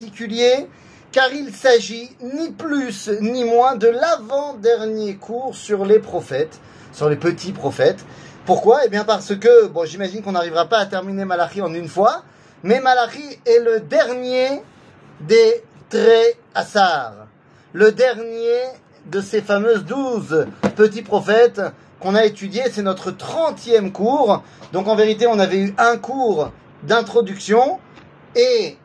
particulier car il s'agit ni plus ni moins de l'avant-dernier cours sur les prophètes, sur les petits prophètes. Pourquoi? Eh bien parce que, bon j'imagine qu'on n'arrivera pas à terminer Malachi en une fois, mais Malachi est le dernier des Assar, le dernier de ces fameuses douze petits prophètes qu'on a étudiés, c'est notre trentième cours. Donc en vérité, on avait eu un cours d'introduction et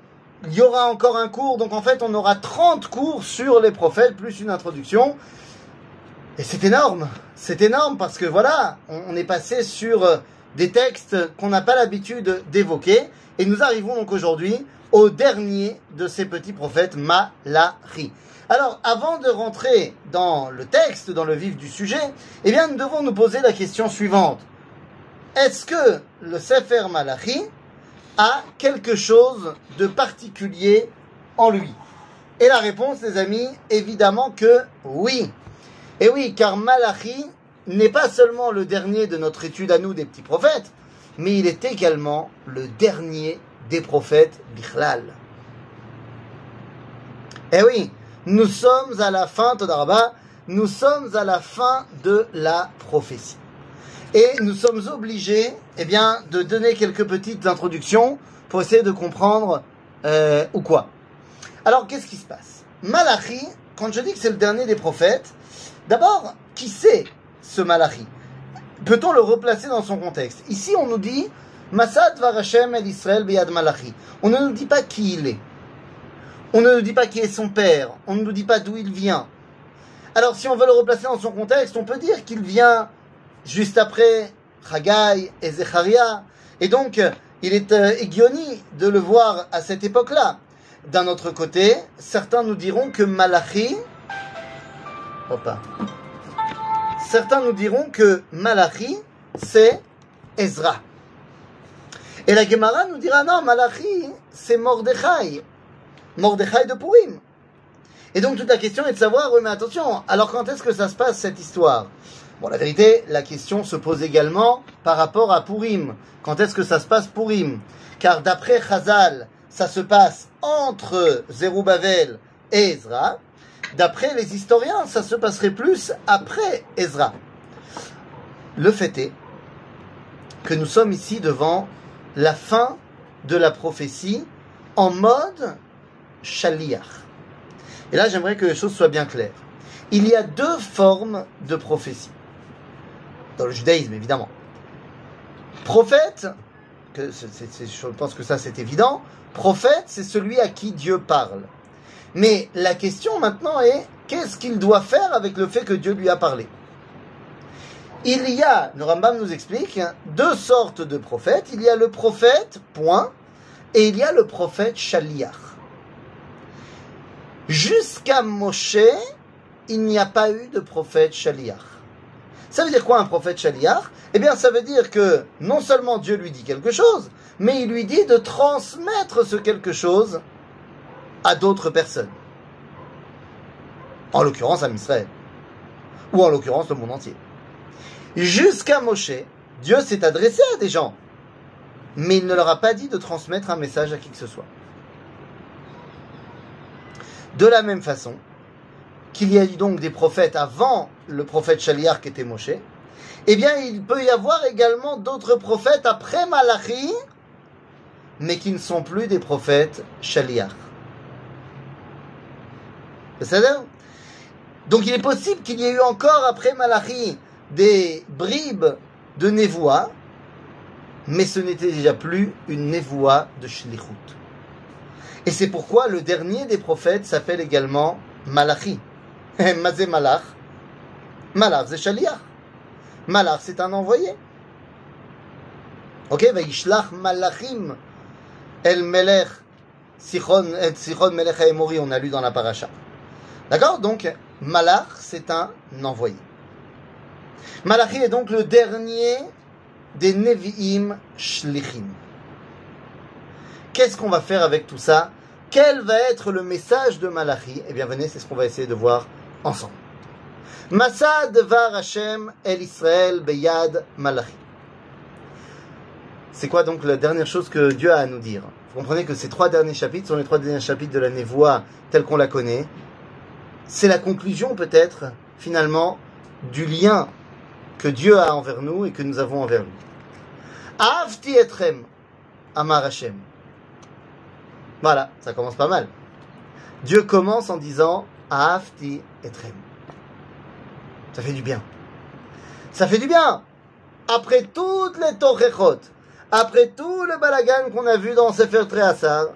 il y aura encore un cours, donc en fait on aura 30 cours sur les prophètes, plus une introduction. Et c'est énorme, c'est énorme parce que voilà, on, est passé sur euh, des textes qu'on n'a pas l'habitude d'évoquer, et nous arrivons donc aujourd'hui au dernier de ces petits prophètes, Malachi. Alors, avant de rentrer dans le texte, dans le vif du sujet, eh bien, nous devons nous poser la question suivante. Est-ce que le Sefer Malachi a quelque chose de particulier en lui Et la réponse, les amis, évidemment que oui. Et oui, car Malachi n'est pas seulement le dernier de notre étude à nous des petits prophètes, mais il est également le dernier des prophètes Bichlal. Eh oui, nous sommes à la fin, Todaraba, nous sommes à la fin de la prophétie. Et nous sommes obligés, eh bien, de donner quelques petites introductions pour essayer de comprendre euh, ou quoi. Alors, qu'est-ce qui se passe? Malachi, quand je dis que c'est le dernier des prophètes, d'abord, qui c'est ce Malachi? Peut-on le replacer dans son contexte? Ici, on nous dit Masad Varashem el Israël beyad Malachi. On ne nous dit pas qui il est. On ne nous dit pas qui est son père. On ne nous dit pas d'où il vient. Alors, si on veut le replacer dans son contexte, on peut dire qu'il vient juste après Chagai et Zecharia. Et donc, il est euh, de le voir à cette époque-là. D'un autre côté, certains nous diront que Malachi, certains nous diront que Malachi, c'est Ezra. Et la Gemara nous dira non, Malachi, c'est Mordechai. Mordechai de Purim. Et donc toute la question est de savoir, oui mais attention, alors quand est-ce que ça se passe cette histoire? Bon, la vérité, la question se pose également par rapport à Purim. Quand est-ce que ça se passe Purim? Car d'après Chazal, ça se passe entre Zerubbabel et Ezra. D'après les historiens, ça se passerait plus après Ezra. Le fait est que nous sommes ici devant la fin de la prophétie en mode Shaliach. Et là, j'aimerais que les choses soient bien claires. Il y a deux formes de prophétie dans le judaïsme évidemment. Prophète, je pense que ça c'est évident, prophète c'est celui à qui Dieu parle. Mais la question maintenant est, qu'est-ce qu'il doit faire avec le fait que Dieu lui a parlé? Il y a, le Rambam nous explique, deux sortes de prophètes. Il y a le prophète, point, et il y a le prophète Shaliach. Jusqu'à Moshe, il n'y a pas eu de prophète Shaliach. Ça veut dire quoi un prophète Shaliach? Eh bien, ça veut dire que non seulement Dieu lui dit quelque chose, mais il lui dit de transmettre ce quelque chose à d'autres personnes. En l'occurrence à Israël. Ou en l'occurrence le monde entier. Jusqu'à Moshe, Dieu s'est adressé à des gens, mais il ne leur a pas dit de transmettre un message à qui que ce soit. De la même façon, qu'il y a eu donc des prophètes avant le prophète Shaliar qui était Moshe, eh bien, il peut y avoir également d'autres prophètes après Malachi, mais qui ne sont plus des prophètes Shaliar. Donc, il est possible qu'il y ait eu encore après Malachi des bribes de Nevoa, mais ce n'était déjà plus une Nevoa de Shlichut. Et c'est pourquoi le dernier des prophètes s'appelle également Malachi. Mazé Malach. Malach, c'est Shaliach. Malach, c'est un envoyé. Ok, Vaishlach Malachim El Melech Sichon, et Sichon Melech Haemori, on a lu dans la paracha. D'accord? Donc, Malach, c'est un envoyé. Malachi est donc le dernier des Nevi'im Shlichim. Qu'est-ce qu'on va faire avec tout ça? Quel va être le message de Malachi? Eh bien, venez, c'est ce qu'on va essayer de voir ensemble. Masad var Hashem el Israël beyad malachi. C'est quoi donc la dernière chose que Dieu a à nous dire? Vous comprenez que ces trois derniers chapitres sont les trois derniers chapitres de la Névoie telle qu'on la connaît. C'est la conclusion peut-être, finalement, du lien que Dieu a envers nous et que nous avons envers lui. Avti etrem, Amar Hashem. Voilà, ça commence pas mal. Dieu commence en disant Avti etrem. Ça fait du bien. Ça fait du bien. Après toutes les torrechot, après tout le balagan qu'on a vu dans Sefer Tréhassar,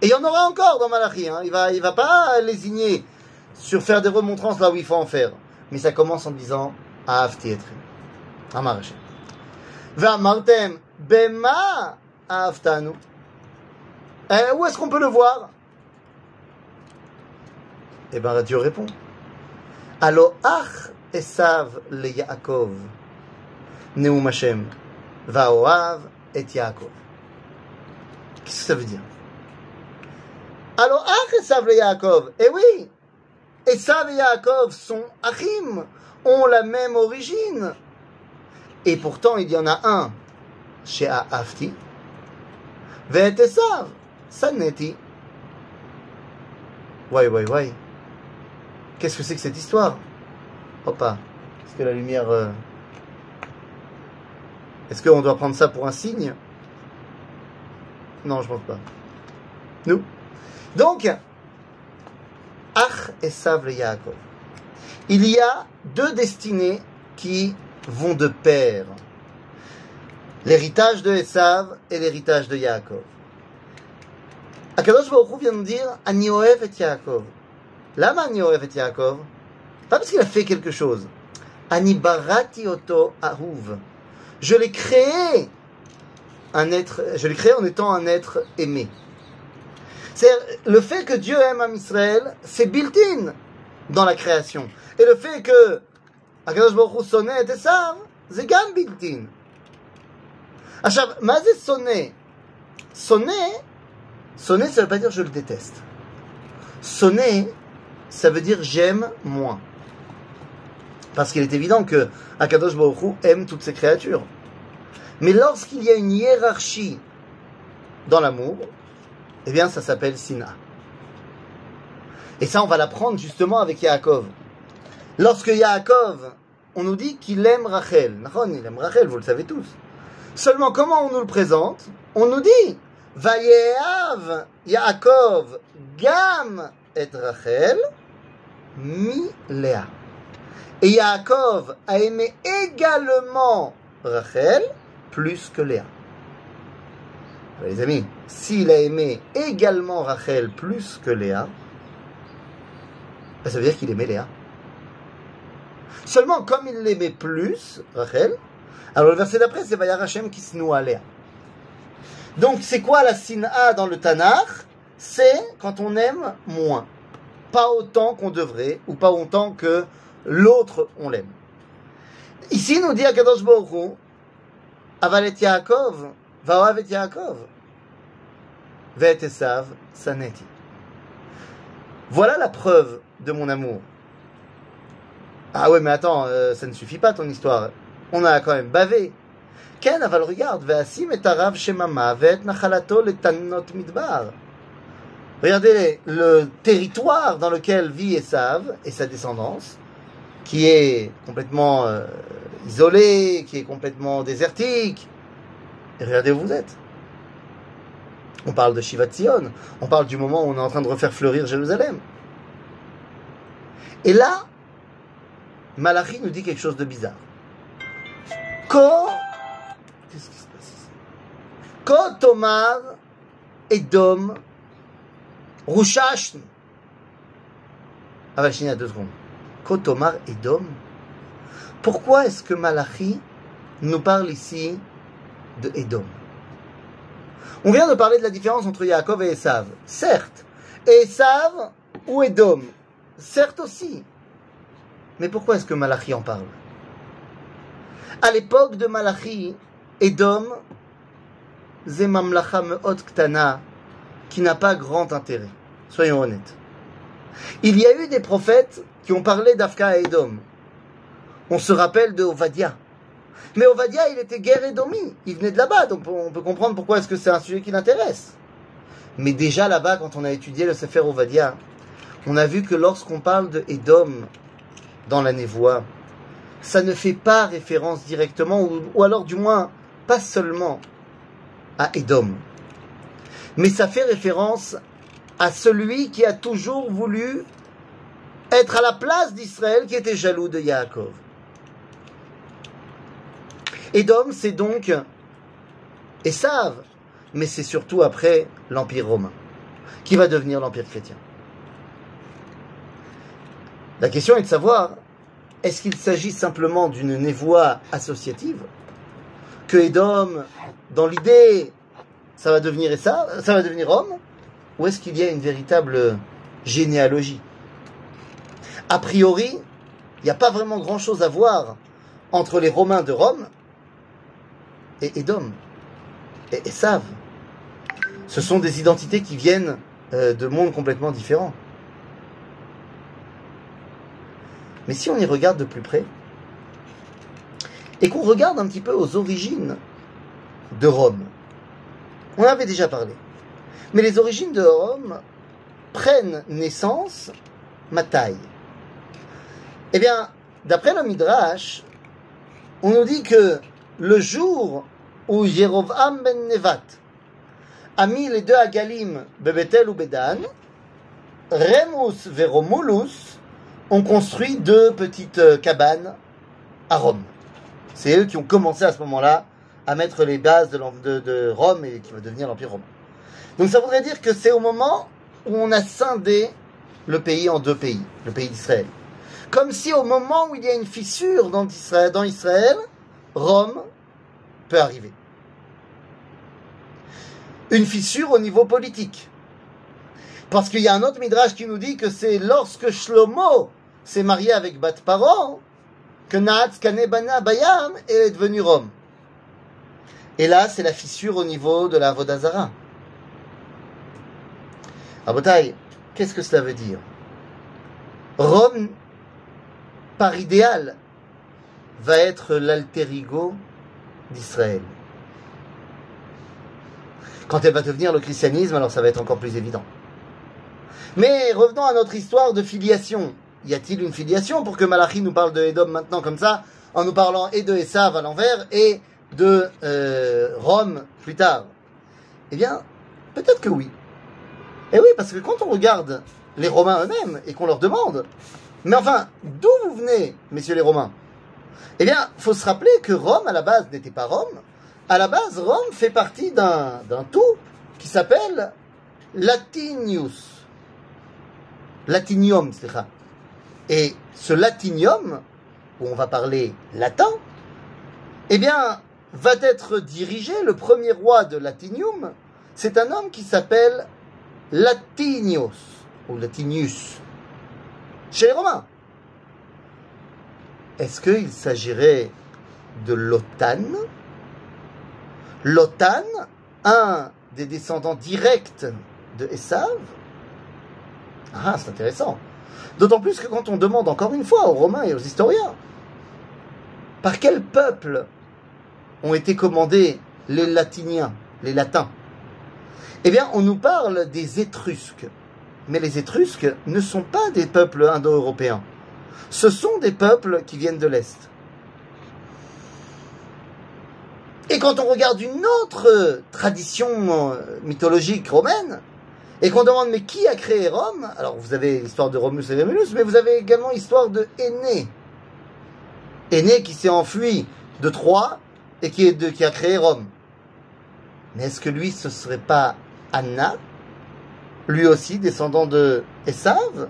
et il y en aura encore dans Malachi, hein, il va, il va pas lésigner sur faire des remontrances là où il faut en faire. Mais ça commence en disant Avti etrem. Amar Hashem. Martem, bema aftanu. Eh, où est-ce qu'on peut le voir? Eh bien, Dieu répond. Allo ach esav le Yaakov. Neum Hashem. Vaoav et Yaakov. Qu'est-ce que ça veut dire? Allo ach esav le Yaakov. Eh oui Esav et Yaakov sont achim, ont la même origine. Et pourtant, il y en a un chez Aafti. Ve'et Esav, Saneti. Ouais, ouais, ouais. Qu'est-ce que c'est que cette histoire? Opa, est-ce que la lumière... euh, Est-ce qu'on doit prendre ça pour un signe? Non, je pense pas. Nous? Donc, Ach Esav le Yaakov. Il y a deux destinées qui vont de pair. L'héritage de Esav et l'héritage de Yaakov. Akadosh Baruch vient de dire Ani ohev et Yaakov. Lama Ani ohev et Yaakov Pas parce qu'il a fait quelque chose. Ani barati oto ahuv. Je l'ai créé un être, je l'ai créé en étant un être aimé. C'est le fait que Dieu aime Am Israël, c'est built-in dans la création. Et le fait que הקדוש ברוך הוא שונא את עשיו, זה גם בלתי. עכשיו, מה זה שונא? שונא, שונא ça veut pas dire je le déteste. Sonner, ça veut dire j'aime moins. Parce qu'il est évident que Akadosh Baruch Hu aime toutes ses créatures. Mais lorsqu'il y a une hiérarchie dans l'amour, eh bien ça s'appelle Sina. Et ça, on va l'apprendre justement avec Yaakov. Lorsque Yaakov, on nous dit qu'il aime Rachel. Il aime Rachel, vous le savez tous. Seulement, comment on nous le présente? On nous dit Vayeav Yaakov Gam Rachel mi Léa. Et Yaakov a aimé également Rachel plus que Léa. Les amis, s'il a aimé également Rachel plus que Léa, ben, ça veut dire qu'il aimait Léa. Seulement, comme il l'aimait plus, Rachel, alors le verset d'après, c'est Vayar qui se noue à Léa. Donc, c'est quoi la sin'a dans le Tanakh? C'est quand on aime moins. Pas autant qu'on devrait, ou pas autant que l'autre, on l'aime. Ici, nous dit Akadosh Baruch Avalet Yaakov, Vaoav et Yaakov, Ve'et Esav, Saneti. Voilà la preuve de mon amour. Ah ouais, mais attends, euh, ça ne suffit pas ton histoire. On a quand même bavé. Ken, aval regarde, et arav shemama, ve'et nachalato le tannot midbar. Regardez le territoire dans lequel vit Esav et sa descendance, qui est complètement euh, isolé, qui est complètement désertique. Et regardez où vous êtes. On parle de Shivat Zion, on parle du moment où on est en train de refaire fleurir Jérusalem. Et là, Malachi nous dit quelque chose de bizarre. Ko, qu'est-ce qui se passe ici? Ko Tomar Edom Rushashn. Ah bah, à deux secondes. Ko Tomar Edom. Pourquoi est-ce que Malachi nous parle ici de Edom? On vient de parler de la différence entre Yaakov et Esav. Certes, Esav ou Edom? Certes aussi. Mais pourquoi est-ce que Malachi en parle? À l'époque de Malachi, Edom, Zemamlacha Meot Ktana, qui n'a pas grand intérêt. Soyons honnêtes. Il y a eu des prophètes qui ont parlé d'Afka à Edom. On se rappelle de Ovadia. Mais Ovadia, il était guerre Edomi. Il venait de là-bas, donc on peut comprendre pourquoi est-ce que c'est un sujet qui l'intéresse. Mais déjà là-bas, quand on a étudié le Sefer Ovadia, on a vu que lorsqu'on parle de Edom dans la névoie, ça ne fait pas référence directement, ou alors du moins pas seulement à Edom, mais ça fait référence à celui qui a toujours voulu être à la place d'Israël qui était jaloux de Yaakov. Edom, c'est donc Esav, mais c'est surtout après l'Empire romain, qui va devenir l'Empire chrétien. La question est de savoir, est-ce qu'il s'agit simplement d'une névoie associative Que Edom, dans l'idée, ça va devenir ça Rome Ou est-ce qu'il y a une véritable généalogie? A priori, il n'y a pas vraiment grand-chose à voir entre les Romains de Rome et Edom et Esav. Ce sont des identités qui viennent euh, de mondes complètement différents. Mais si on y regarde de plus près, et qu'on regarde un petit peu aux origines de Rome, on avait déjà parlé, mais les origines de Rome prennent naissance ma taille. Eh bien, d'après le Midrash, on nous dit que le jour où Jérovam ben Nevat a mis les deux Agalim, Bebetel ou Bedan, Remus Veromulus ont construit deux petites euh, cabanes à Rome. C'est eux qui ont commencé à ce moment-là à mettre les bases de, Rome et qui va devenir l'Empire romain. Donc ça voudrait dire que c'est au moment où on a scindé le pays en deux pays, le pays d'Israël. Comme si au moment où il y a une fissure dans Israël, Rome peut arriver. Une fissure au niveau politique. Parce qu'il y a un autre midrash qui nous dit que c'est lorsque Shlomo s'est marié avec Bat Paro que Naatz Kanebana Bayam est devenu Rome. Et là, c'est la fissure au niveau de la Vodazara. Abotai, qu'est-ce que cela veut dire? Rome, par idéal, va être l'alter ego d'Israël. Quand elle va devenir le christianisme, alors ça va être encore plus évident. Mais revenons à notre histoire de filiation. Y a-t-il une filiation pour que Malachi nous parle de Edom maintenant comme ça, en nous parlant et de à l'envers et de euh, Rome plus tard Eh bien, peut-être que oui. Et oui, parce que quand on regarde les Romains eux-mêmes et qu'on leur demande, mais enfin, d'où vous venez, messieurs les Romains? Eh bien, faut se rappeler que Rome, à la base, n'était pas Rome. À la base, Rome fait partie d'un tout qui s'appelle Latinius. Latinium, c'est ça. Et ce latinium, où on va parler latin, eh bien, va être dirigé, le premier roi de Latinium, c'est un homme qui s'appelle Latinius, ou Latinius, chez les Romains. Est-ce qu'il s'agirait de Lotan? Lotan, un des descendants directs de Esav? Ah, c'est intéressant. D'autant plus que quand on demande encore une fois aux Romains et aux historiens, par quel peuple ont été commandés les Latiniens, les Latins Eh bien, on nous parle des Étrusques. Mais les Étrusques ne sont pas des peuples indo-européens. Ce sont des peuples qui viennent de l'Est. Et quand on regarde une autre tradition euh, mythologique romaine, et qu'on demande mais qui a créé Rome? Alors vous avez l'histoire de Romulus et Romulus, mais vous avez également l'histoire de Aîné. Aîné qui s'est enfui de Troie et qui, est de, qui a créé Rome. Mais est-ce que lui, ce serait pas Anna, lui aussi descendant de Esav?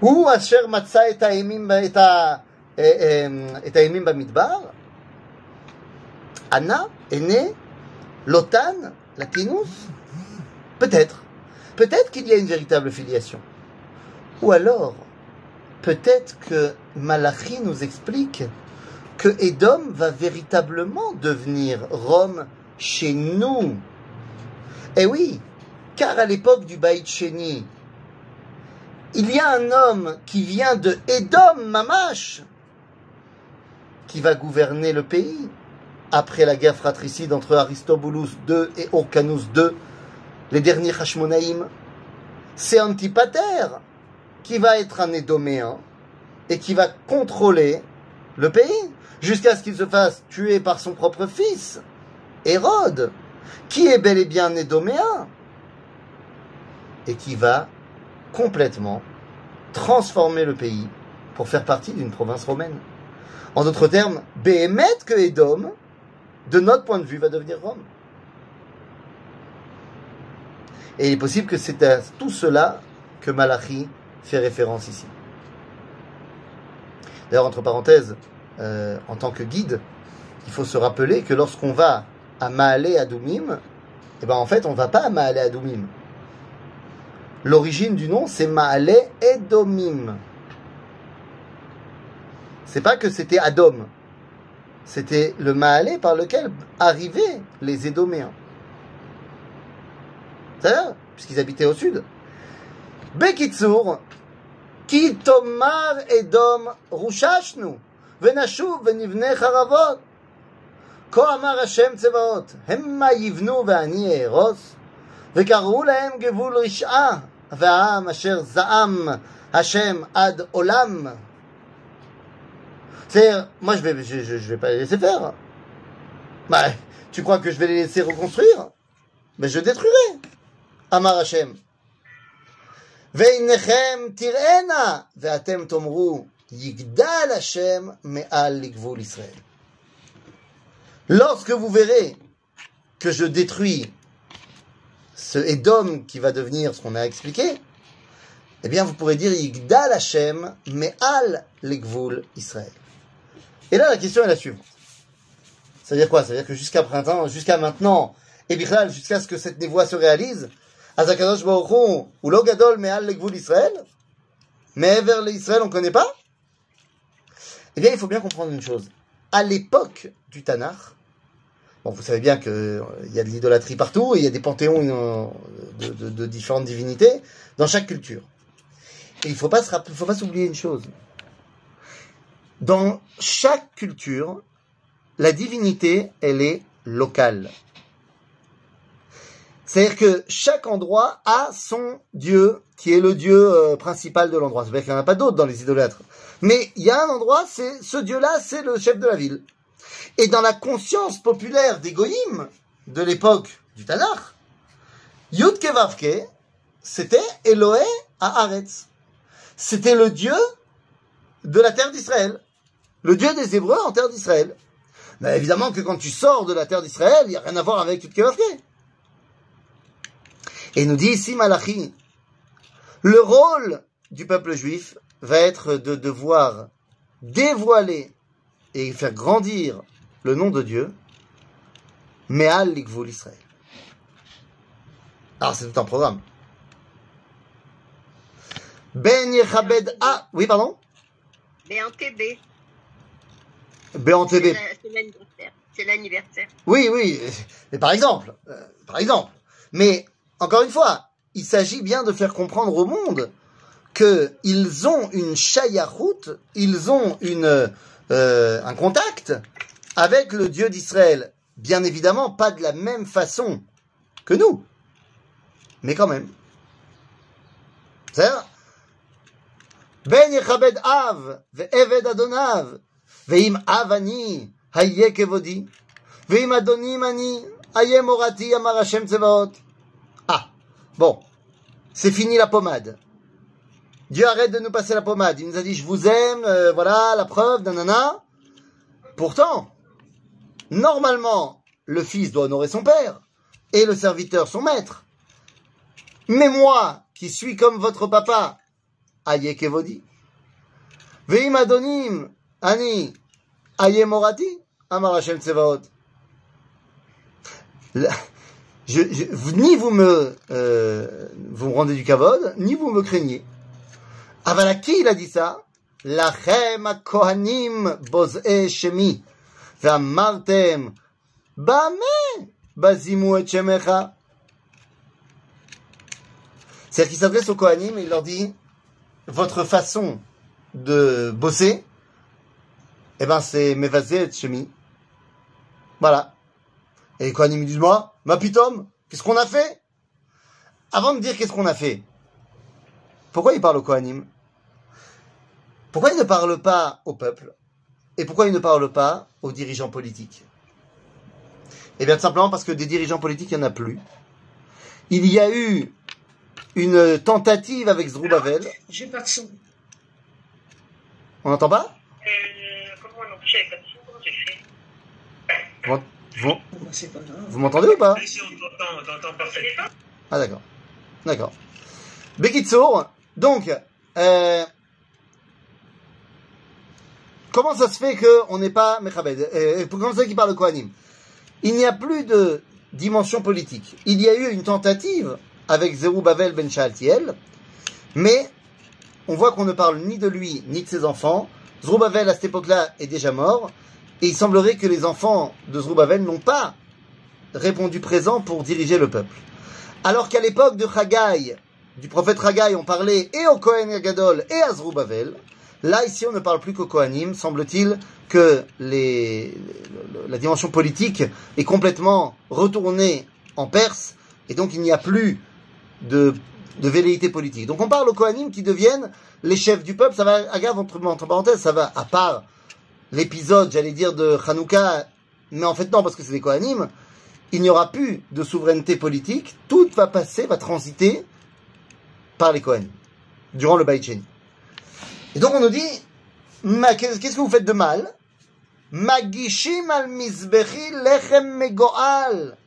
Ou Asher Matza et Aimim Bamidbar Anna, Aîné, Lotan, Latinus Peut-être. Peut-être qu'il y a une véritable filiation. Ou alors, peut-être que Malachi nous explique que Edom va véritablement devenir Rome chez nous. Eh oui, car à l'époque du Baït Sheni, il y a un homme qui vient de Edom, Mamash, qui va gouverner le pays après la guerre fratricide entre Aristobulus II et Orcanus II les derniers Hashmonaïm, c'est Antipater qui va être un Édoméen et qui va contrôler le pays jusqu'à ce qu'il se fasse tuer par son propre fils, Hérode, qui est bel et bien un Édoméen et qui va complètement transformer le pays pour faire partie d'une province romaine. En d'autres termes, Béhémet que Édom, de notre point de vue, va devenir Rome. Et il est possible que c'est à tout cela que Malachi fait référence ici. D'ailleurs, entre parenthèses, euh, en tant que guide, il faut se rappeler que lorsqu'on va à Maale Adoumim, eh ben en fait, on ne va pas à Maale Adoumim. L'origine du nom, c'est Maale Edomim. C'est pas que c'était Adom. C'était le Maale par lequel arrivaient les Édoméens. C'est-à-dire, puisqu'ils habitaient au sud. Ki tomar Edom rushashnu, venashuv venivne charavot. כה אמר השם צבאות, המה יבנו ואני אהרוס, וקראו להם גבול רשעה, והעם אשר זעם השם עד עולם. C'est, moi je vais, je, je, je vais pas les laisser faire. Bah, tu crois que je vais les laisser reconstruire Mais je détruirai. Amar Hashem. ועינכם תראינה, ואתם תאמרו, Yigdal Hashem Me'al Ligvul Israël. Lorsque vous verrez que je détruis ce Edom qui va devenir ce qu'on a expliqué, eh bien vous pourrez dire Yigdal Hashem Me'al Ligvul Israël. Et là la question est la suivante. C'est-à-dire quoi? C'est-à-dire que jusqu'à printemps, jusqu'à maintenant, et Bichlal, jusqu'à ce que cette névoie se réalise, Azakadosh Baruchon, ou Logadol Me'al Legvul Israël, mais vers l'Israël, on connaît pas? Eh bien il faut bien comprendre une chose. À l'époque du Tanakh, Bon, vous savez bien qu'il euh, y a de l'idolâtrie partout il y a des panthéons euh, de, différentes divinités dans chaque culture. Et il ne faut pas s'oublier une chose. Dans chaque culture, la divinité, elle est locale. C'est-à-dire que chaque endroit a son dieu qui est le dieu euh, principal de l'endroit. C'est vrai qu'il n'y en a pas d'autres dans les idolâtres. Mais il y a un endroit, c'est ce dieu-là, c'est le chef de la ville. Et dans la conscience populaire des goyim de l'époque du Tanakh, Yud Kevavke, c'était Eloé à Aretz. C'était le Dieu de la terre d'Israël. Le Dieu des Hébreux en terre d'Israël. Mais évidemment que quand tu sors de la terre d'Israël, il n'y a rien à voir avec Yud Kevavke. Et nous dit ici Malachi, le rôle du peuple juif va être de devoir dévoiler et faire grandir le nom de Dieu, Me'al Likvul Israël. Alors c'est tout un programme. Ben Yechabed A. Oui, pardon? BNTB. BNTB. C'est l'anniversaire. Oui, oui. Mais par exemple, euh, par exemple. Mais encore une fois, il s'agit bien de faire comprendre au monde qu'ils ont une chayaroute, ils ont euh, un contact avec le Dieu d'Israël. Bien évidemment, pas de la même façon que nous, mais quand même. C'est-à-dire, Ben yechabed av, ve'eved adonav, ve'im av ani, hayye kevodi, ve'im adonim ani, hayye morati, amar Hashem. Ah, bon, c'est fini la pommade. Dieu arrête de nous passer la pommade. Il nous a dit, je vous aime, euh, voilà la preuve, nanana. Pourtant, normalement, le fils doit honorer son père et le serviteur son maître. Mais moi, qui suis comme votre papa, aye kevodi, veim adonim, ani, aye morati, amar Hashem tsevaot. Ni vous me, euh, vous me rendez du kavod, ni vous me craignez. Aval à qui il a dit ça Lachem kohanim boz'e shemi. Vamartem bame bazimu et shemecha. C'est-à-dire qu'il s'adresse aux kohanim et il leur dit votre façon de bosser, eh ben c'est mevazé et shemi. Voilà. Et les kohanim disent moi, ma pitome, qu'est-ce qu'on a fait? Avant de dire qu'est-ce qu'on a fait, pourquoi il parle au Kohanim pourquoi il ne parle pas au peuple Et pourquoi il ne parle pas aux dirigeants politiques? Eh bien, tout simplement parce que des dirigeants politiques, il n'y en a plus. Il y a eu une tentative avec Zroubavel. J'ai pas de son. On n'entend pas? Euh, comment non J'avais pas de son, comment j'ai fait Vous, Bon, bah, pas m'entendez ou pas? Si on t'entend, on t'entend parfaitement. Ah d'accord. D'accord. Bekitsour, donc, euh, comment ça se fait qu'on n'est pas Mechabed? Euh, Comment ça qu'il parle de Kohanim? Il n'y a plus de dimension politique. Il y a eu une tentative avec Zerubbabel ben Shaltiel, mais on voit qu'on ne parle ni de lui ni de ses enfants. Zerubbabel à cette époque-là est déjà mort, et il semblerait que les enfants de Zerubbabel n'ont pas répondu présent pour diriger le peuple. Alors qu'à l'époque de Haggai, du prophète Haggai, on parlait et au Kohen Gadol et à Zerubbabel. Là, ici, on ne parle plus qu'au Kohanim. Semble-t-il que la dimension politique est complètement retournée en Perse, et donc il n'y a plus de, velléité politique. Donc on parle aux Kohanim qui deviennent les chefs du peuple. Ça va, regarde, entre, entre parenthèses, ça va, à part l'épisode, j'allais dire, de Hanouka, mais en fait non, parce que c'est des Kohanim, il n'y aura plus de souveraineté politique, tout va passer, va transiter par les Kohen, durant le Beit Sheni. Et donc on nous dit, Ma- qu'est-ce qu'est-ce que vous faites de mal Magishim al mizbechi lechem megoal.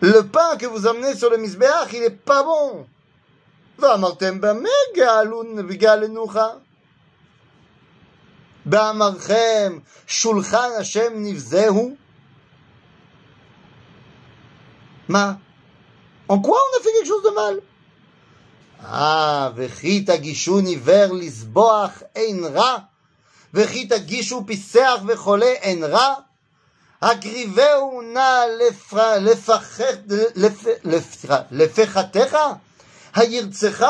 Le pain que vous emmenez sur le mizbeach, il est pas bon. ואמרתם במה גאלון וגאלנוכה? באמרכם שולחן השם נבזהו? מה? En quoi on a fait quelque chose de mal Ah, וכי תגישו ניוור לסבוח אין רע, וכי תגישו פיסח וחולה אין רע, הקריבהו נא לפ- לפחת- לפ- לפ- סליחה, לפחתך, הירצך,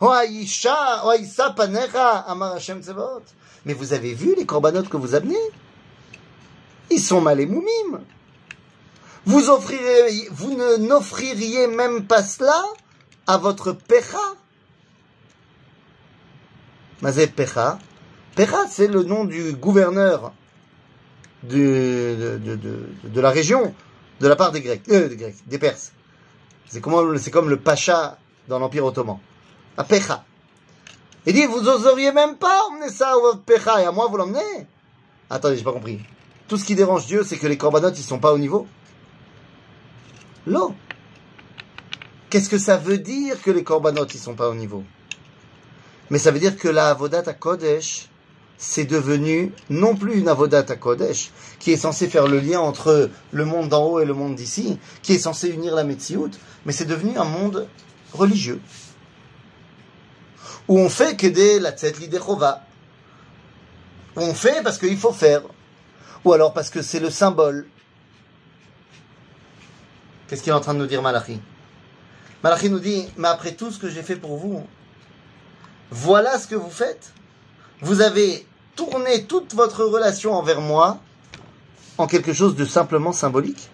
או האישה, או הישא פניך, אמר השם צבאות. Mais vous avez vu les corbanotes que vous amenez Ils sont mal et moumim. Vous offrirez, vous ne n'offririez même pas cela à votre pecha. Mazé pecha. Pecha, c'est le nom du gouverneur de, de, de, la région, de la part des Grecs, euh, des Grecs, des Perses. C'est comme, c'est comme le pacha dans l'Empire ottoman. À pecha. Il dit, vous oseriez même pas emmener ça à votre pecha et à moi vous l'emmenez Attendez, j'ai pas compris. Tout ce qui dérange Dieu, c'est que les corbanotes, ils sont pas au niveau. L'eau. Qu'est-ce que ça veut dire que les corbanotes, ils sont pas au niveau? Mais ça veut dire que la avodat à Kodesh, c'est devenu non plus une avodat à Kodesh, qui est censée faire le lien entre le monde d'en haut et le monde d'ici, qui est censé unir la Metsiout, mais c'est devenu un monde religieux. Où on fait que des la tête l'idéchova. Où on fait parce qu'il faut faire. Ou alors parce que c'est le symbole. Qu'est-ce qu'il est en train de nous dire Malachi? Malachi nous dit, mais après tout ce que j'ai fait pour vous, voilà ce que vous faites. Vous avez tourné toute votre relation envers moi en quelque chose de simplement symbolique.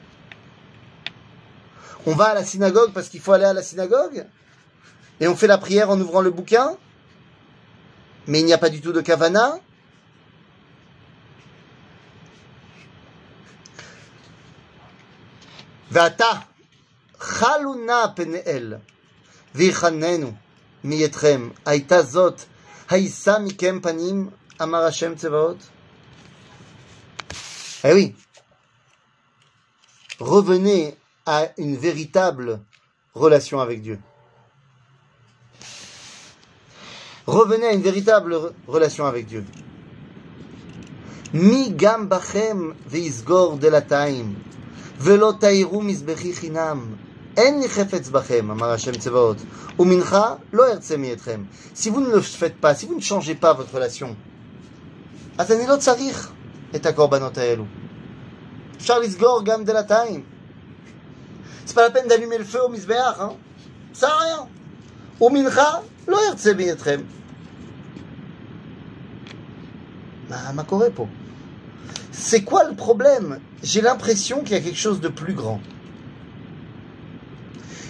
On va à la synagogue parce qu'il faut aller à la synagogue et on fait la prière en ouvrant le bouquin, mais il n'y a pas du tout de kavana. Vata, חלו נא פניאל ויחננו מיתכם הייתה זאת הישא מכם פנים אמר השם צבאות Eh oui. Revenez à une véritable relation avec Dieu. Revenez à une véritable re- relation avec Dieu. Mi gam bachem veisgor delataim. ולא תאירו מזבחי חינם. אין לי חפץ בכם, אמר השם צבאות, ומנחה לא ארצה מאתכם. Si vous ne le faites pas, si vous ne changez pas votre relation, אז אני לא צריך את הקורבנות האלו. אפשר לסגור גם דלתיים. C'est pas la peine d'allumer le feu au מזבח, hein? ça sert à rien. ומנחה לא ירצה מאתכם. מה, מה קורה פה? C'est quoi le problème J'ai l'impression qu'il y a quelque chose de plus grand.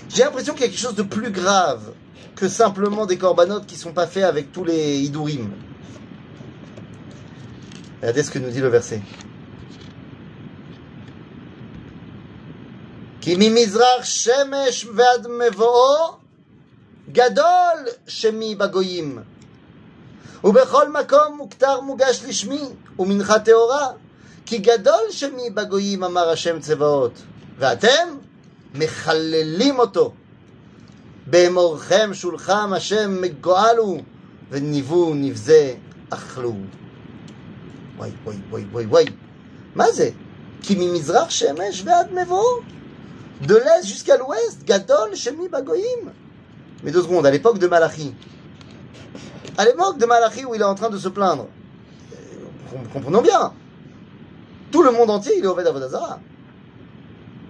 J'ai l'impression qu'il y a quelque chose de plus grave que simplement des corbanotes qui sont pas faits avec tous les idourim. Regardez ce que nous dit le verset. כי ממזרח שמש ועד מבואו גדול שמי בגויים. ובכל מקום מוכתר מוגש לשמי, ומנחה טהורה. כי גדול שמי בגויים אמר השם צבאות. ואתם מחללים אותו. באמורכם שולחם השם מגואלו, וניבו נבזה אכלו. וואי וואי וואי וואי וואי. מה זה? כי ממזרח שמש ועד מבואו. De l'est jusqu'à l'ouest, Gadol, Shemi, Bagoïm. Mais deux secondes, à l'époque de Malachi. À l'époque de Malachi où il est en train de se plaindre. Euh, Comprenons bien. Tout le monde entier, il est Obed Avodazara.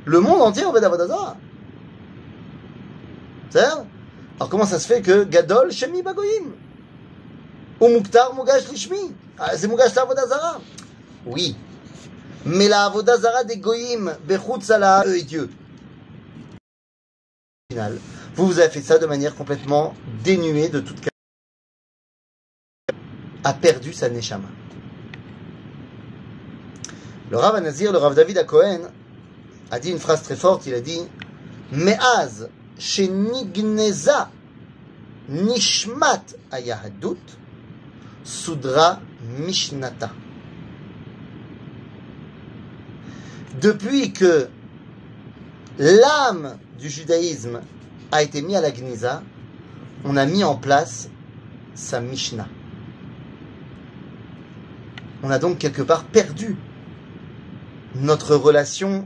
Le monde entier Obed Avodazara. C'est Alors comment ça se fait que Gadol, Shemi, Bagoïm Ou Muktar, Mugash, Lishmi Ah, C'est Mugash, Avodazara. Oui. Mais la Avodazara des Goïm, Bechutz ala eux et Dieu. Vous vous avez fait ça de manière complètement dénuée de toute a perdu sa neshama. Le Rav Anazir, le Rav David à Cohen, a dit une phrase très forte, il a dit Me'az shenigneza nishmat ayahadut sudra mishnata. Depuis que l'âme du judaïsme a été mise à la Gniza, on a mis en place sa Mishnah. On a donc quelque part perdu notre relation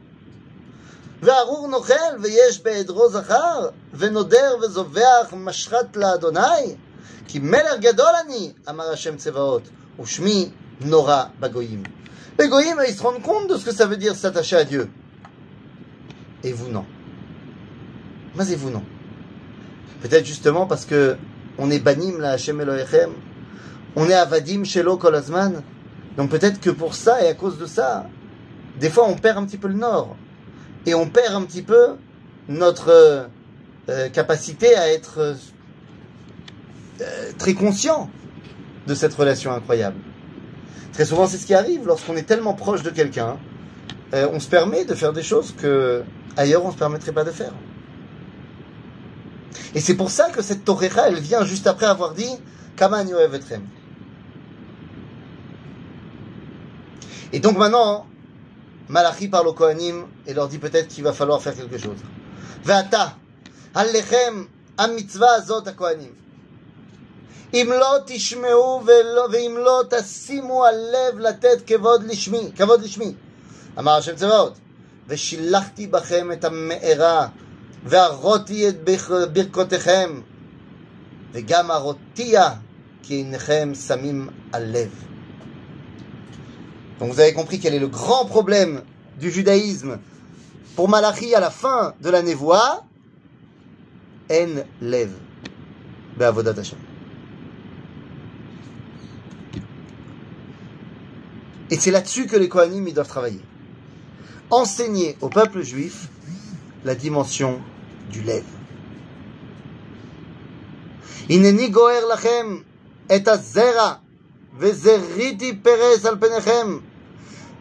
וארור נוכל ויש בעדרו זכר, ונודר וזובח משחת לאדוני, כי מלך גדול אני, אמר השם צבאות, ושמי נורא בגויים. Les goyim, ils se rendent compte de ce que ça veut dire s'attacher à Dieu. Et vous, non. Mais et vous, non. Peut-être justement parce que on est banim la Hashem Elohechem, on est avadim shelo kolazman. Donc peut-être que pour ça et à cause de ça, des fois on perd un petit peu le nord. Et on perd un petit peu notre euh, capacité à être euh, très conscient de cette relation incroyable. Très souvent, c'est ce qui arrive lorsqu'on est tellement proche de quelqu'un, euh, on se permet de faire des choses que ailleurs on se permettrait pas de faire. Et c'est pour ça que cette Torah, elle vient juste après avoir dit Kama Etrem. Et donc maintenant, Malachi parle aux Kohanim et leur dit peut-être qu'il va falloir faire quelque chose. Ve'ata, alechem mitzvah azot ha-Kohanim. אם לא תשמעו ולא, ואם לא תשימו הלב לתת כבוד לשמי, כבוד לשמי. אמר השם צבאות, ושילחתי בכם את המארה, והרותי את ברכותיכם, וגם הרותיה, כי עיניכם שמים על לב. Donc vous avez compris quel est le grand problème du judaïsme pour Malachi à la fin de la névoie, En lev, be'avodat Hashem. Et c'est là-dessus que les Kohanim ils doivent travailler. Enseigner au peuple juif la dimension du lève. הנני גוער לכם את הזרע, וזריתי פרס על פניכם,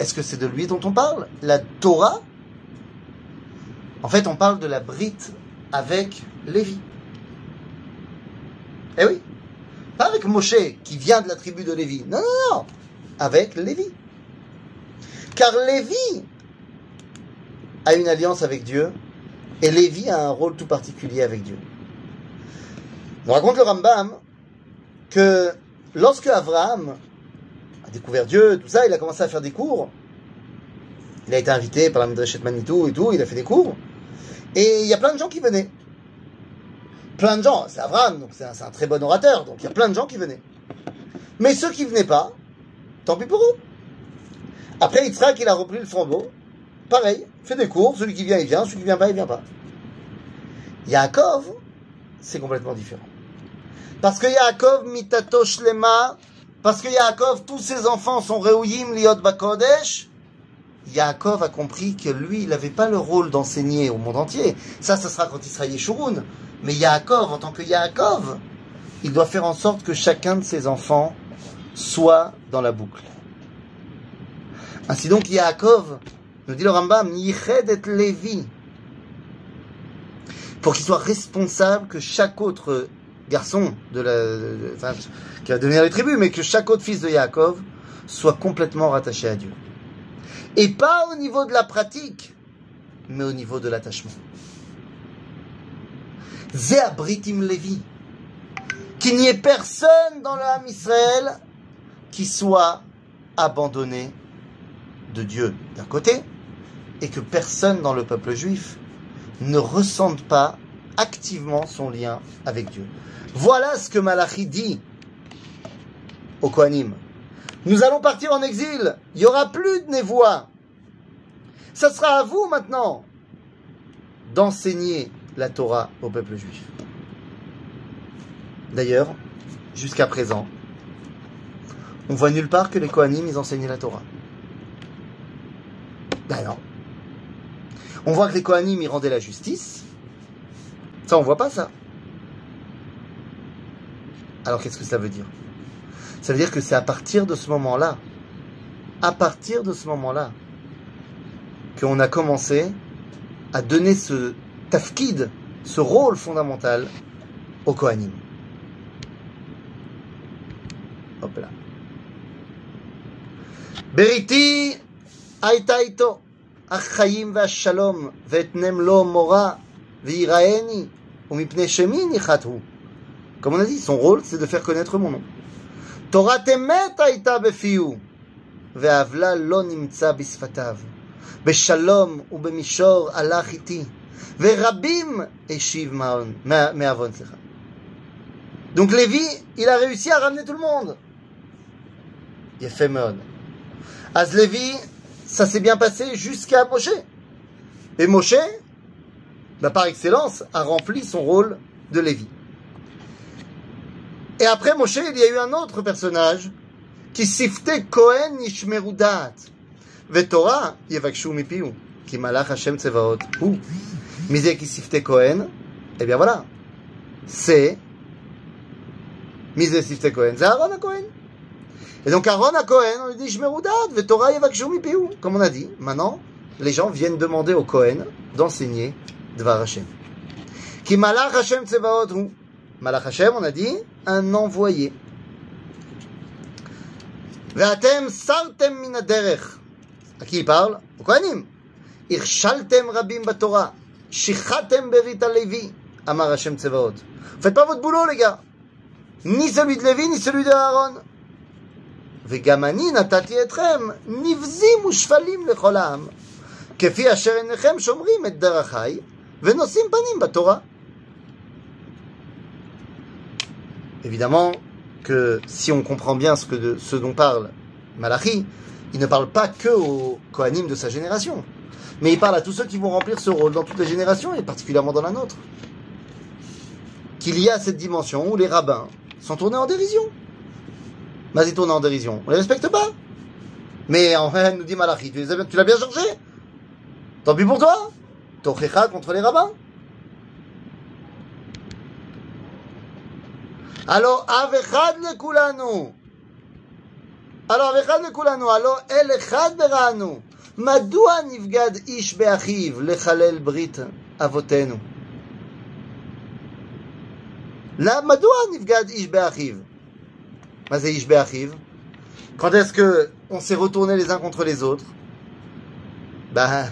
Est-ce que c'est de lui dont on parle? La Torah? En fait, on parle de la brite avec Lévi. Eh oui Pas avec Moshe, qui vient de la tribu de Lévi. Non, non, non. Avec Lévi. Car Lévi a une alliance avec Dieu, et Lévi a un rôle tout particulier avec Dieu. On raconte le Rambam que lorsque Abraham découvert Dieu, tout ça, il a commencé à faire des cours. Il a été invité par la Midrashet Manitou et tout, il a fait des cours. Et il y a plein de gens qui venaient. Plein de gens, c'est Abraham, donc c'est un, très bon orateur, donc il y a plein de gens qui venaient. Mais ceux qui venaient pas, tant pis pour eux. Après, Yitzhak, il a repris le flambeau. Pareil, fait des cours, celui qui vient, il vient, celui qui vient pas, il vient pas. Yaakov, c'est complètement différent. Parce que Yaakov, mitato shlema, parce que Yaakov, tous ses enfants sont reuyim liot bakodesh, Yaakov a compris que lui, il n'avait pas le rôle d'enseigner au monde entier. Ça, ça sera quand il sera Yeshurun. Mais Yaakov, en tant que Yaakov, il doit faire en sorte que chacun de ses enfants soit dans la boucle. Ainsi donc, Yaakov, nous dit le Rambam, Yiched et Lévi, pour qu'il soit responsable que chaque autre garçon de la, qui va devenir les tribus, mais que chaque autre fils de Yaakov soit complètement rattaché à Dieu. Et pas au niveau de la pratique, mais au niveau de l'attachement. Zéabritim Lévi. Qu'il n'y ait personne dans Ham Israël qui soit abandonné de Dieu d'un côté, et que personne dans le peuple juif ne ressente pas activement son lien avec Dieu. Voilà ce que Malachi dit au Kohanim. Nous allons partir en exil. Il n'y aura plus de névoie. Ça sera à vous maintenant d'enseigner la Torah au peuple juif. D'ailleurs, jusqu'à présent, on voit nulle part que les Kohanim, enseignaient la Torah. Ben non. On voit que les Kohanim, ils rendaient la justice. Ça, on voit pas ça. Alors qu'est-ce que ça veut dire? Ça veut dire que c'est à partir de ce moment-là, à partir de ce moment-là, qu'on a commencé à donner ce tafkid, ce rôle fondamental au Kohanim. Hop là. Beriti aitaito achayim vashalom vetnem lo mora viraeni umipne shemini nichatu. Comme on a dit, son rôle, c'est de faire connaître mon nom. תורת אמת הייתה בפיהו, והעוולה לא נמצא בשפתיו. בשלום ובמישור הלך איתי, ורבים השיב מעון- מה- מעוון, סליחה. Donc Lévi, il a réussi à ramener tout le monde. יפה מאוד. אז Lévi, ça s'est bien passé jusqu'à Moshe. Et Moshe, bah, par excellence, a rempli son rôle de Lévi. Et après Moshe, il y a eu un autre personnage qui siftait Kohen Nishmerudat. Vetora, Yevakshu Mipiu, qui malach Hashem Tsevaot. Ou, misé qui siftait eh bien voilà, c'est misé siftait Kohen, c'est Aaron à Kohen. Et donc Aaron à Cohen, on lui dit Shmerudat, Vetora Yevakshu Mipiu. Comme on a dit, maintenant, les gens viennent demander au Cohen d'enseigner Dvar Hashem. Qui Hashem Tsevaot hu. Malach Hashem, on a dit, un envoyé. Ve'atem sartem min haderech. À qui il parle Au Kohanim. Irshaltem rabim batorah. Shichatem berit Levi. Amar Hashem Tsevaot. Faites pas votre boulot, les gars. Ni celui de Lévi, ni celui de Aaron. וגם אני נתתי אתכם נבזים ושפלים לכל העם, כפי אשר עיניכם שומרים את דרכי ונושאים פנים בתורה. Évidemment que si on comprend bien ce, que de, ce dont parle Malachi, il ne parle pas que aux Kohanim de sa génération, mais il parle à tous ceux qui vont remplir ce rôle dans toutes les générations et particulièrement dans la nôtre. Qu'il y a cette dimension où les rabbins sont tournés en dérision. Mais ils tournent en dérision. On les respecte pas. Mais en fait, nous dit Malachi, tu l'as bien chargé Tant pis pour toi Tochecha contre les rabbins Alors, Avechad le Kulanu. Alors, Avechad le Kulanu. Alors, El Echad Beranu. Madoua Nivgad Ish Beachiv, Lechalel Brit Avotenu? La Madoua Nivgad Ish Beachiv. Bah, Mazé Ish Beachiv. Quand est-ce que on s'est retourné les uns contre les autres? Bah,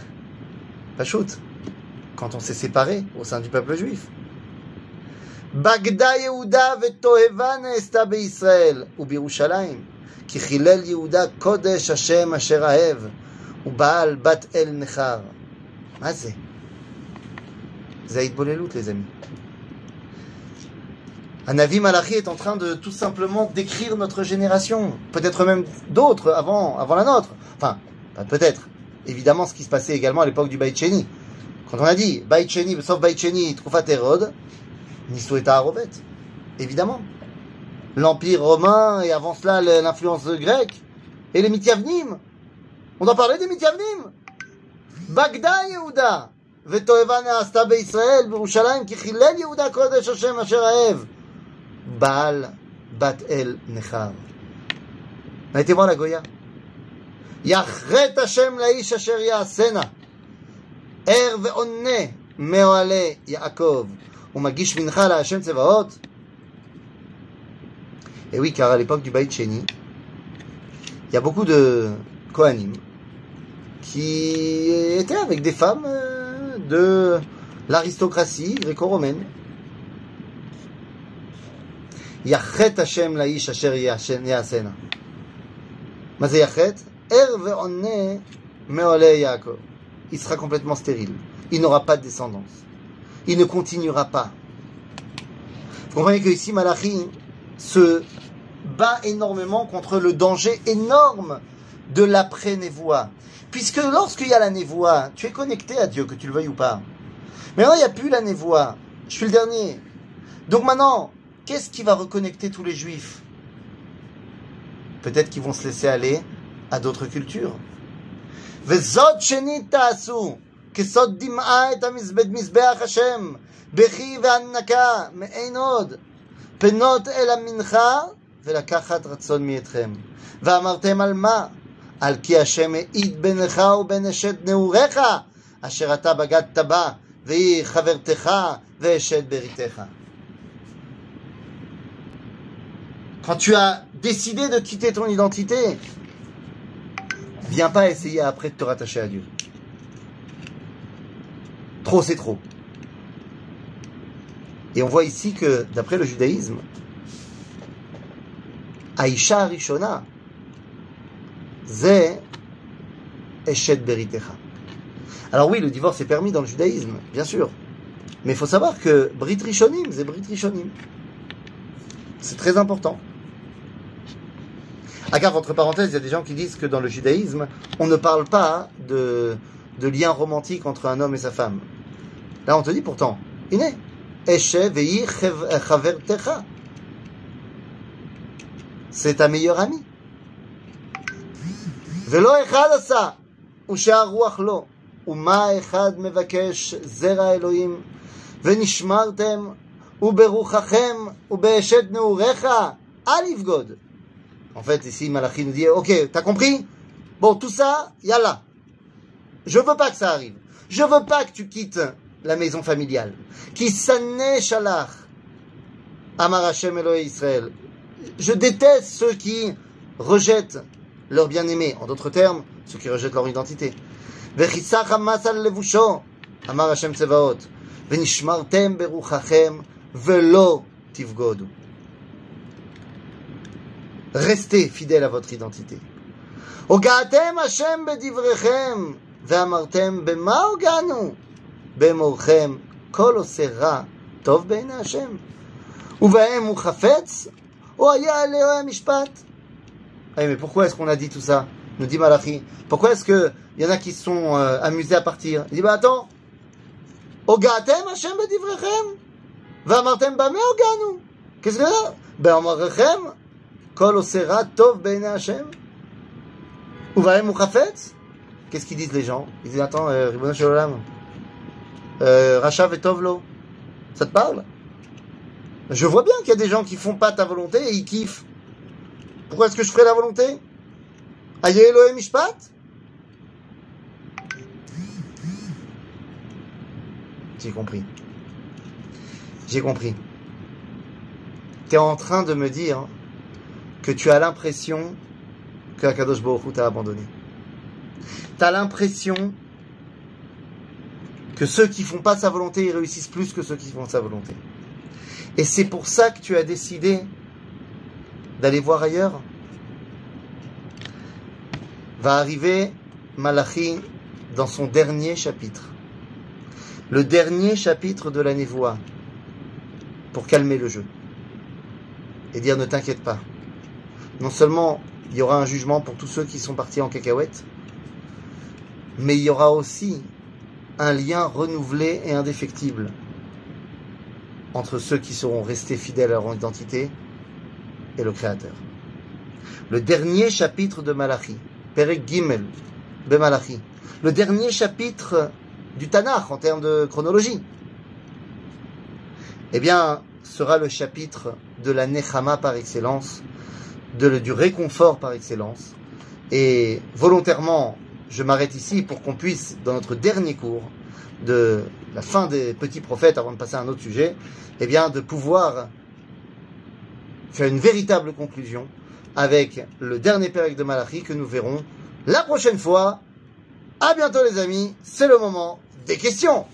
pas shoot. Quand on s'est séparé au sein du peuple juif. Bagda Yehuda vetoheva nesta beIsraël ובירושלים. כי חילל יהודה קודש השם אשר אהב, ובעל בת אל נכר. מה זה? זה ההתבוללות, les amis. Un avis Malachi est en train de tout simplement décrire notre génération, peut-être même d'autres avant, avant la nôtre. Enfin, pas peut-être. Évidemment, ce qui se passait également à l'époque du Baïcheni. Quand on a dit Baïcheni, sauf Baïcheni, Troufat Hérode, Nisso et Arovet. Évidemment. L'Empire romain et avant cela l'influence grecque. Et les Mityavnim. On doit parler des Mityavnim. Bagda Yehuda. ותועבה נעשתה בישראל, בירושלים, כי חילל יהודה קודש השם אשר אהב. בעל בת אל נכר. הייתי אומר לגויה. יחרט השם לאיש אשר יעשנה. ער ועונה מאוהלי יעקב. Et oui, car à l'époque du Beit Sheni, il y a beaucoup de Kohanim qui étaient avec des femmes euh, de l'aristocratie gréco-romaine. Yachet Hashem laish asher yasena. Mais yachet, er me'ole Yaakov. Il sera complètement stérile. Il n'aura pas de descendance il ne continuera pas. Vous comprenez que ici, Malachi se bat énormément contre le danger énorme de l'après-névoie. Puisque lorsqu'il y a la névoie, tu es connecté à Dieu, que tu le veuilles ou pas. Mais maintenant, il n'y a plus la névoie. Je suis le dernier. Donc maintenant, qu'est-ce qui va reconnecter tous les juifs? Peut-être qu'ils vont se laisser aller à d'autres cultures. כסוד דמעה את המזבח השם, בכי והנקה, מעין עוד, פנות אל המנחה, ולקחת רצון מאתכם. ואמרתם על מה? על כי השם העיד בינך ובין אשת נעוריך, אשר אתה בגדת בה, והיא חברתך ואשת בריתך. Quand tu as décidé de quitter ton identité, viens pas essayer après de te rattacher à Dieu. Trop, c'est trop. Et on voit ici que, d'après le judaïsme, Aïcha Rishona, Zé Eshet Beritecha. Alors oui, le divorce est permis dans le judaïsme, bien sûr. Mais il faut savoir que Brit Rishonim, c'est Brit Rishonim. C'est très important. À car, entre parenthèses, il y a des gens qui disent que dans le judaïsme, on ne parle pas de, de lien romantique entre un homme et sa femme. Là, on te dit pourtant, Iné, Eshe Vei Chavertecha. C'est ta meilleure amie. ולא אחד עשה, ושהרוח לא. ומה אחד מבקש זרע אלוהים, ונשמרתם, וברוחכם, ובאשת נעוריך, אל יבגוד. En fait, ici, Malachi nous dit, ok, t'as compris Bon, tout ça, yalla. Je veux pas que ça arrive. Je veux pas que tu quittes la maison familiale. Qui sanne shalach, Amar Hashem Elohim Israël. Je déteste ceux qui rejettent leur bien-aimé, en d'autres termes, ceux qui rejettent leur identité. Vechisach hamas levusho, Amar Hashem Tsevaot. Venishmartem beruchachem velo tivgodu. Restez fidèles à votre identité. Ogaatem Hashem bedivrechem, veamartem bema oganu. באמורכם, כל עושה רע, טוב בעיני השם. ובהם הוא חפץ, או היה אלוהי המשפט? Ah, mais pourquoi est-ce qu'on a dit tout ça Nous dit Malachi. Pourquoi est-ce qu'il y en a qui sont euh, amusés à partir Il dit, bah attends. הוגעתם השם בדבריכם, ואמרתם במה הוגענו? Qu'est-ce que c'est באמורכם, כל עושה רע, טוב בעיני השם. ובהם הוא חפץ Qu'est-ce qu'ils disent les gens Ils disent Attends, euh, Ribono Shalom, euh, Rachav et ça te parle? Je vois bien qu'il y a des gens qui font pas ta volonté et ils kiffent. Pourquoi est-ce que je ferai la volonté? Aïe Elohim Mishpat? J'ai compris. J'ai compris. Tu es en train de me dire que tu as l'impression que Akadosh Baruch t'a abandonné. Tu l'impression que ceux qui font pas sa volonté, ils réussissent plus que ceux qui font sa volonté. Et c'est pour ça que tu as décidé d'aller voir ailleurs. Va arriver Malachi dans son dernier chapitre. Le dernier chapitre de la névoie pour calmer le jeu et dire ne t'inquiète pas. Non seulement il y aura un jugement pour tous ceux qui sont partis en cacahuète, mais il y aura aussi un lien renouvelé et indéfectible entre ceux qui seront restés fidèles à leur identité et le Créateur. Le dernier chapitre de Malachi, Perek Gimel de Malachi, le dernier chapitre du Tanakh en termes de chronologie, eh bien, sera le chapitre de la Nechama par excellence, de, du réconfort par excellence. Et volontairement, je m'arrête ici pour qu'on puisse, dans notre dernier cours de la fin des petits prophètes, avant de passer à un autre sujet, eh bien, de pouvoir faire une véritable conclusion avec le dernier période de Malachi que nous verrons la prochaine fois. À bientôt les amis, c'est le moment des questions.